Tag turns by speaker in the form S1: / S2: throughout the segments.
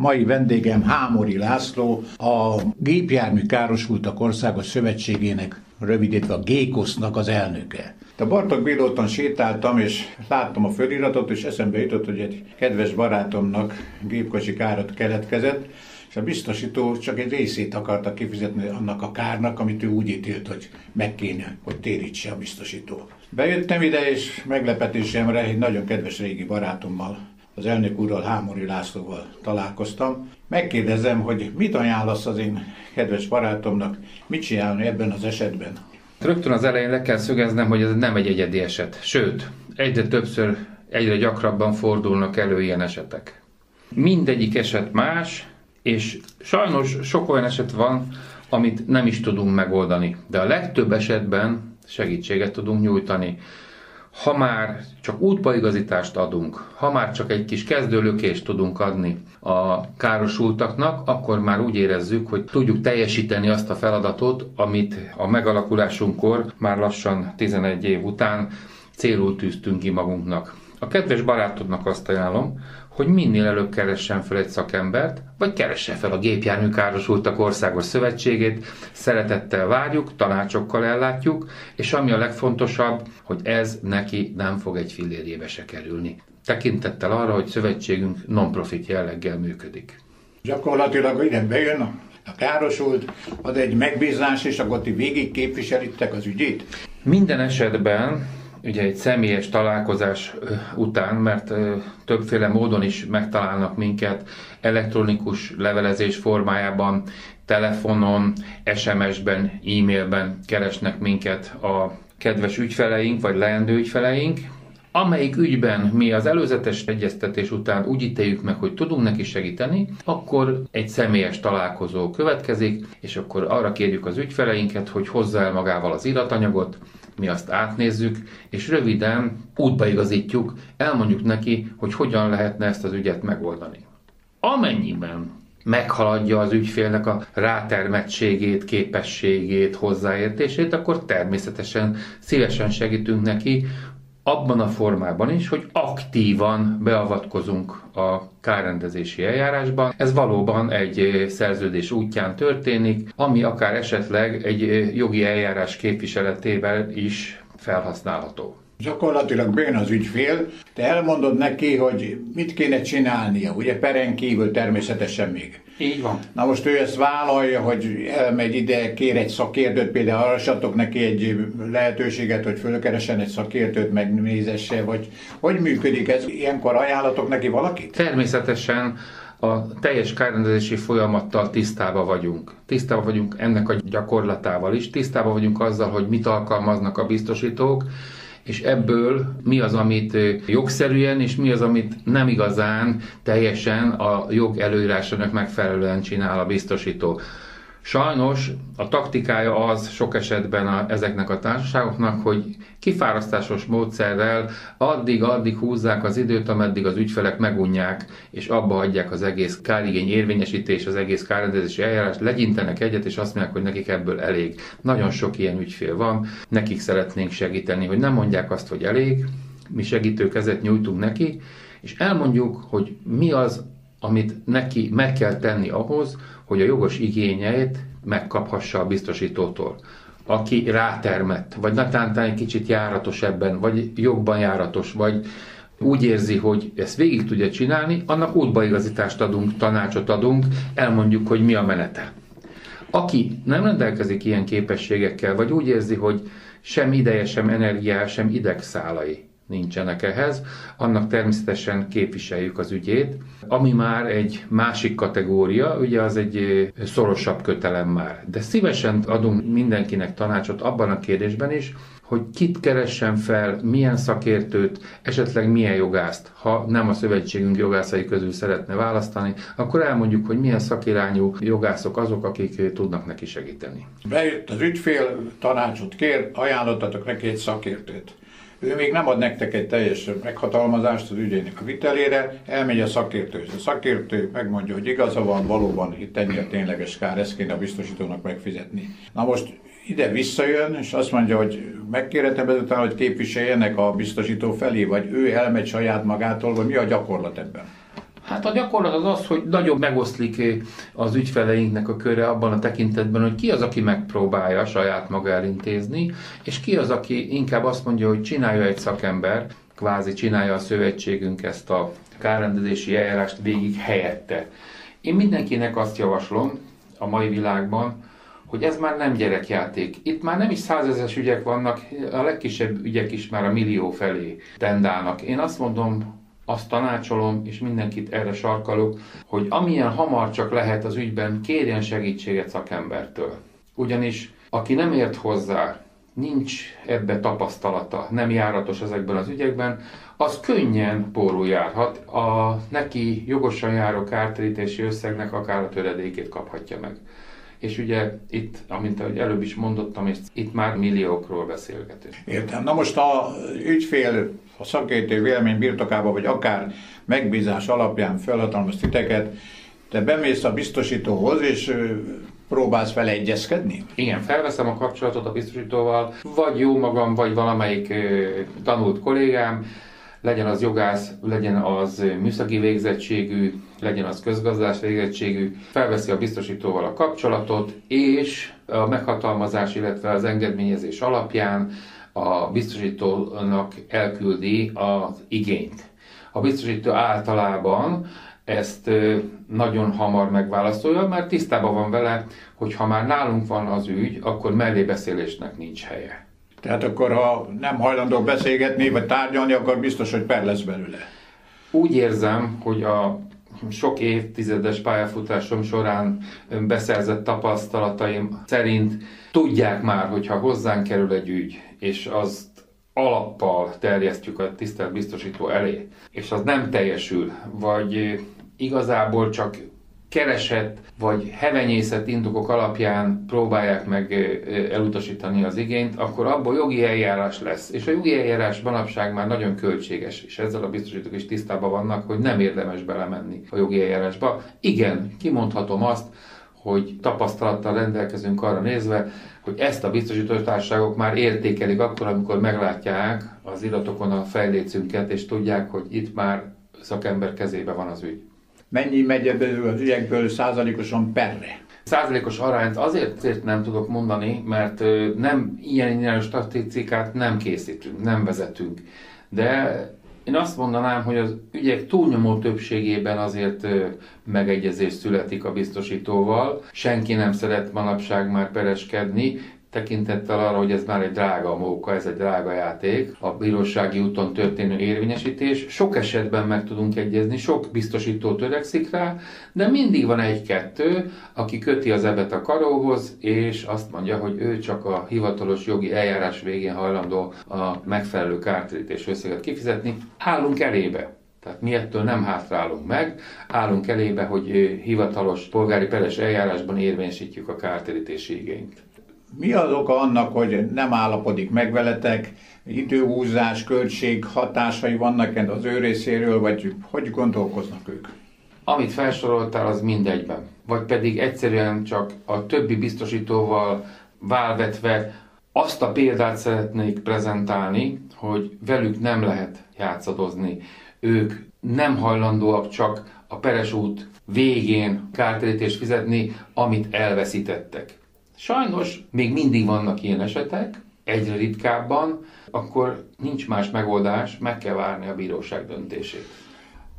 S1: Mai vendégem Hámori László, a Gépjármű Károsultak Országos Szövetségének, rövidítve a Gékosznak az elnöke. A Bartok Bélóton sétáltam, és láttam a föliratot, és eszembe jutott, hogy egy kedves barátomnak gépkocsi kárat keletkezett, és a biztosító csak egy részét akarta kifizetni annak a kárnak, amit ő úgy ítélt, hogy meg kéne, hogy térítse a biztosító. Bejöttem ide, és meglepetésemre egy nagyon kedves régi barátommal, az elnök úrral, Hámori Lászlóval találkoztam. Megkérdezem, hogy mit ajánlasz az én kedves barátomnak, mit csinálni ebben az esetben?
S2: Rögtön az elején le kell szögeznem, hogy ez nem egy egyedi eset. Sőt, egyre többször, egyre gyakrabban fordulnak elő ilyen esetek. Mindegyik eset más, és sajnos sok olyan eset van, amit nem is tudunk megoldani. De a legtöbb esetben segítséget tudunk nyújtani. Ha már csak útbaigazítást adunk, ha már csak egy kis kezdőlökést tudunk adni a károsultaknak, akkor már úgy érezzük, hogy tudjuk teljesíteni azt a feladatot, amit a megalakulásunkkor, már lassan 11 év után célul tűztünk ki magunknak. A kedves barátodnak azt ajánlom, hogy minél előbb keressen fel egy szakembert, vagy keresse fel a Gépjármű Károsultak Országos Szövetségét. Szeretettel várjuk, tanácsokkal ellátjuk, és ami a legfontosabb, hogy ez neki nem fog egy fillérjébe se kerülni. Tekintettel arra, hogy szövetségünk non-profit jelleggel működik.
S1: Gyakorlatilag ide bejön a károsult, ad egy megbízás, és akkor ti végig képviselitek az ügyét?
S2: Minden esetben ugye egy személyes találkozás után, mert többféle módon is megtalálnak minket, elektronikus levelezés formájában, telefonon, SMS-ben, e-mailben keresnek minket a kedves ügyfeleink, vagy leendő ügyfeleink, amelyik ügyben mi az előzetes egyeztetés után úgy ítéljük meg, hogy tudunk neki segíteni, akkor egy személyes találkozó következik, és akkor arra kérjük az ügyfeleinket, hogy hozza el magával az iratanyagot, mi azt átnézzük, és röviden útba igazítjuk, elmondjuk neki, hogy hogyan lehetne ezt az ügyet megoldani. Amennyiben meghaladja az ügyfélnek a rátermettségét, képességét, hozzáértését, akkor természetesen szívesen segítünk neki, abban a formában is, hogy aktívan beavatkozunk a kárrendezési eljárásban. Ez valóban egy szerződés útján történik, ami akár esetleg egy jogi eljárás képviseletével is felhasználható.
S1: Gyakorlatilag bejön az ügyfél, te elmondod neki, hogy mit kéne csinálnia, ugye peren kívül természetesen még.
S2: Így van.
S1: Na most ő ezt vállalja, hogy elmegy ide, kér egy szakértőt, például arasatok neki egy lehetőséget, hogy fölkeresen egy szakértőt, megnézesse, vagy hogy működik ez? Ilyenkor ajánlatok neki valakit?
S2: Természetesen a teljes kárrendezési folyamattal tisztában vagyunk. Tisztában vagyunk ennek a gyakorlatával is, tisztában vagyunk azzal, hogy mit alkalmaznak a biztosítók, és ebből mi az, amit jogszerűen, és mi az, amit nem igazán teljesen a jog előírásának megfelelően csinál a biztosító. Sajnos a taktikája az sok esetben a, ezeknek a társaságoknak, hogy kifárasztásos módszerrel addig-addig húzzák az időt, ameddig az ügyfelek megunják, és abba hagyják az egész kárigény érvényesítés, az egész kárrendezési eljárás, legyintenek egyet, és azt mondják, hogy nekik ebből elég. Nagyon sok ilyen ügyfél van, nekik szeretnénk segíteni, hogy nem mondják azt, hogy elég, mi segítő kezet nyújtunk neki, és elmondjuk, hogy mi az, amit neki meg kell tenni ahhoz, hogy a jogos igényeit megkaphassa a biztosítótól aki rátermett, vagy natántán egy kicsit járatos ebben, vagy jogban járatos, vagy úgy érzi, hogy ezt végig tudja csinálni, annak útbaigazítást adunk, tanácsot adunk, elmondjuk, hogy mi a menete. Aki nem rendelkezik ilyen képességekkel, vagy úgy érzi, hogy sem ideje, sem energiá, sem idegszálai nincsenek ehhez, annak természetesen képviseljük az ügyét. Ami már egy másik kategória, ugye az egy szorosabb kötelem már. De szívesen adunk mindenkinek tanácsot abban a kérdésben is, hogy kit keressen fel, milyen szakértőt, esetleg milyen jogászt. Ha nem a szövetségünk jogászai közül szeretne választani, akkor elmondjuk, hogy milyen szakirányú jogászok azok, akik tudnak neki segíteni.
S1: Bejött az ügyfél, tanácsot kér, ajánlottatok neki egy szakértőt. Ő még nem ad nektek egy teljes meghatalmazást az ügyének a vitelére, elmegy a szakértő. A szakértő megmondja, hogy igaza van, valóban itt ennyi a tényleges kár, ezt kéne a biztosítónak megfizetni. Na most ide visszajön, és azt mondja, hogy megkérhetem ezután, hogy képviseljenek a biztosító felé, vagy ő elmegy saját magától, vagy mi a gyakorlat ebben?
S2: Hát a gyakorlat az az, hogy nagyon megoszlik az ügyfeleinknek a köre abban a tekintetben, hogy ki az, aki megpróbálja saját maga elintézni, és ki az, aki inkább azt mondja, hogy csinálja egy szakember, kvázi csinálja a szövetségünk ezt a kárrendezési eljárást végig helyette. Én mindenkinek azt javaslom a mai világban, hogy ez már nem gyerekjáték. Itt már nem is százezes ügyek vannak, a legkisebb ügyek is már a millió felé tendálnak. Én azt mondom, azt tanácsolom, és mindenkit erre sarkalok, hogy amilyen hamar csak lehet az ügyben, kérjen segítséget szakembertől. Ugyanis aki nem ért hozzá, nincs ebbe tapasztalata, nem járatos ezekben az ügyekben, az könnyen pórul járhat. A neki jogosan járó kártérítési összegnek akár a töredékét kaphatja meg. És ugye itt, amint ahogy előbb is mondottam, és itt már milliókról beszélgetünk.
S1: Értem. Na most a ügyfél a szakértő vélemény birtokába, vagy akár megbízás alapján felhatalmaz titeket, te bemész a biztosítóhoz, és próbálsz vele egyezkedni?
S2: Igen, felveszem a kapcsolatot a biztosítóval, vagy jó magam, vagy valamelyik tanult kollégám, legyen az jogász, legyen az műszaki végzettségű, legyen az közgazdás végzettségű, felveszi a biztosítóval a kapcsolatot, és a meghatalmazás, illetve az engedményezés alapján a biztosítónak elküldi az igényt. A biztosító általában ezt nagyon hamar megválaszolja, mert tisztában van vele, hogy ha már nálunk van az ügy, akkor mellébeszélésnek nincs helye.
S1: Tehát akkor, ha nem hajlandó beszélgetni, vagy tárgyalni, akkor biztos, hogy per lesz belőle.
S2: Úgy érzem, hogy a sok évtizedes pályafutásom során beszerzett tapasztalataim szerint tudják már, hogyha hozzánk kerül egy ügy, és azt alappal terjesztjük a tisztelt biztosító elé, és az nem teljesül, vagy igazából csak keresett vagy hevenyészet indokok alapján próbálják meg elutasítani az igényt, akkor abból jogi eljárás lesz. És a jogi eljárás manapság már nagyon költséges, és ezzel a biztosítók is tisztában vannak, hogy nem érdemes belemenni a jogi eljárásba. Igen, kimondhatom azt, hogy tapasztalattal rendelkezünk arra nézve, hogy ezt a biztosítótársaságok már értékelik akkor, amikor meglátják az iratokon a fejlécünket, és tudják, hogy itt már szakember kezébe van az ügy.
S1: Mennyi megy ebből az ügyekből százalékosan perre?
S2: Százalékos arányt azért, azért nem tudok mondani, mert nem ilyen irányos statisztikát nem készítünk, nem vezetünk. De én azt mondanám, hogy az ügyek túlnyomó többségében azért megegyezés születik a biztosítóval. Senki nem szeret manapság már pereskedni, tekintettel arra, hogy ez már egy drága móka, ez egy drága játék, a bírósági úton történő érvényesítés. Sok esetben meg tudunk egyezni, sok biztosító törekszik rá, de mindig van egy-kettő, aki köti az ebet a karóhoz, és azt mondja, hogy ő csak a hivatalos jogi eljárás végén hajlandó a megfelelő kártérítés összeget kifizetni. Állunk elébe. Tehát mi ettől nem hátrálunk meg, állunk elébe, hogy hivatalos polgári peres eljárásban érvényesítjük a kártérítési igényt.
S1: Mi az oka annak, hogy nem állapodik meg veletek, időhúzás, költség hatásai vannak az ő részéről, vagy hogy gondolkoznak ők?
S2: Amit felsoroltál, az mindegyben. Vagy pedig egyszerűen csak a többi biztosítóval válvetve azt a példát szeretnék prezentálni, hogy velük nem lehet játszadozni. Ők nem hajlandóak csak a peres út végén kártérítést fizetni, amit elveszítettek. Sajnos még mindig vannak ilyen esetek, egyre ritkábban, akkor nincs más megoldás, meg kell várni a bíróság döntését.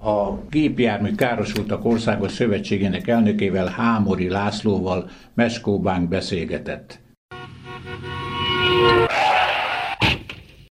S1: A gépjármű károsultak országos szövetségének elnökével Hámori Lászlóval Meskóbánk beszélgetett.